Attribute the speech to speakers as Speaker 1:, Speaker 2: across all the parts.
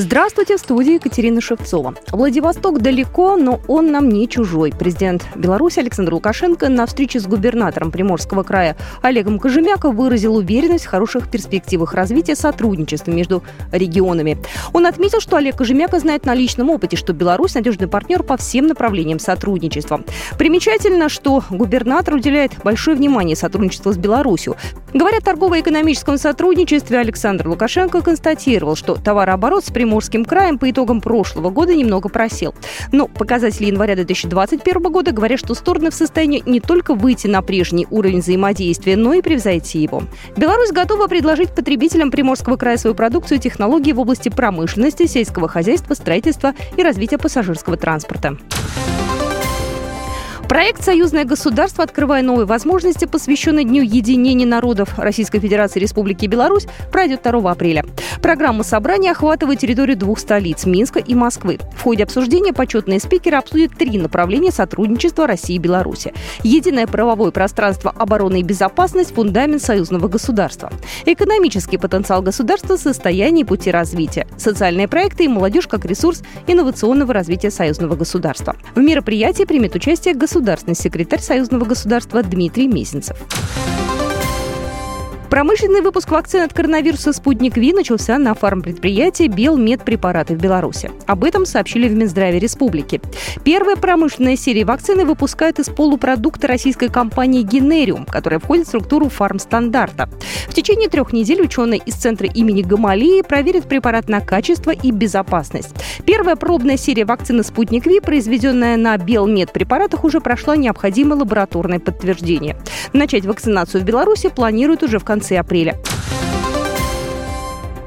Speaker 1: Здравствуйте, в студии Екатерина Шевцова. Владивосток далеко, но он нам не чужой. Президент Беларуси Александр Лукашенко на встрече с губернатором Приморского края Олегом Кожемяко выразил уверенность в хороших перспективах развития сотрудничества между регионами. Он отметил, что Олег Кожемяко знает на личном опыте, что Беларусь надежный партнер по всем направлениям сотрудничества. Примечательно, что губернатор уделяет большое внимание сотрудничеству с Беларусью. Говоря о торгово-экономическом сотрудничестве, Александр Лукашенко констатировал, что товарооборот с Приморским Приморским краем по итогам прошлого года немного просел. Но показатели января 2021 года говорят, что стороны в состоянии не только выйти на прежний уровень взаимодействия, но и превзойти его. Беларусь готова предложить потребителям Приморского края свою продукцию и технологии в области промышленности, сельского хозяйства, строительства и развития пассажирского транспорта. Проект «Союзное государство», открывая новые возможности, посвященный Дню единения народов Российской Федерации и Республики Беларусь, пройдет 2 апреля. Программа собрания охватывает территорию двух столиц – Минска и Москвы. В ходе обсуждения почетные спикеры обсудят три направления сотрудничества России и Беларуси. Единое правовое пространство обороны и безопасность – фундамент союзного государства. Экономический потенциал государства – состояние и пути развития. Социальные проекты и молодежь как ресурс инновационного развития союзного государства. В мероприятии примет участие государство государственный секретарь Союзного государства Дмитрий Мезенцев. Промышленный выпуск вакцин от коронавируса «Спутник Ви» начался на фармпредприятии «Белмедпрепараты» в Беларуси. Об этом сообщили в Минздраве республики. Первая промышленная серия вакцины выпускают из полупродукта российской компании «Генериум», которая входит в структуру фармстандарта. В течение трех недель ученые из центра имени Гамалии проверят препарат на качество и безопасность. Первая пробная серия вакцины «Спутник Ви», произведенная на Белмедпрепаратах, уже прошла необходимое лабораторное подтверждение. Начать вакцинацию в Беларуси планируют уже в конце конце апреля.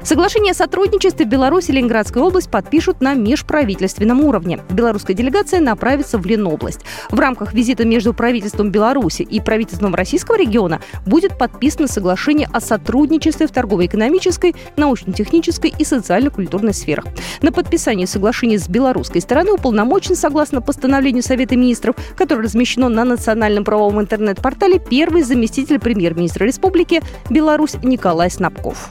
Speaker 1: Соглашение о сотрудничестве Беларусь и Ленинградская область подпишут на межправительственном уровне. Белорусская делегация направится в Ленобласть. В рамках визита между правительством Беларуси и правительством российского региона будет подписано соглашение о сотрудничестве в торгово-экономической, научно-технической и социально-культурной сферах. На подписание соглашения с белорусской стороны уполномочен, согласно постановлению Совета министров, которое размещено на национальном правовом интернет-портале, первый заместитель премьер-министра республики Беларусь Николай Снабков.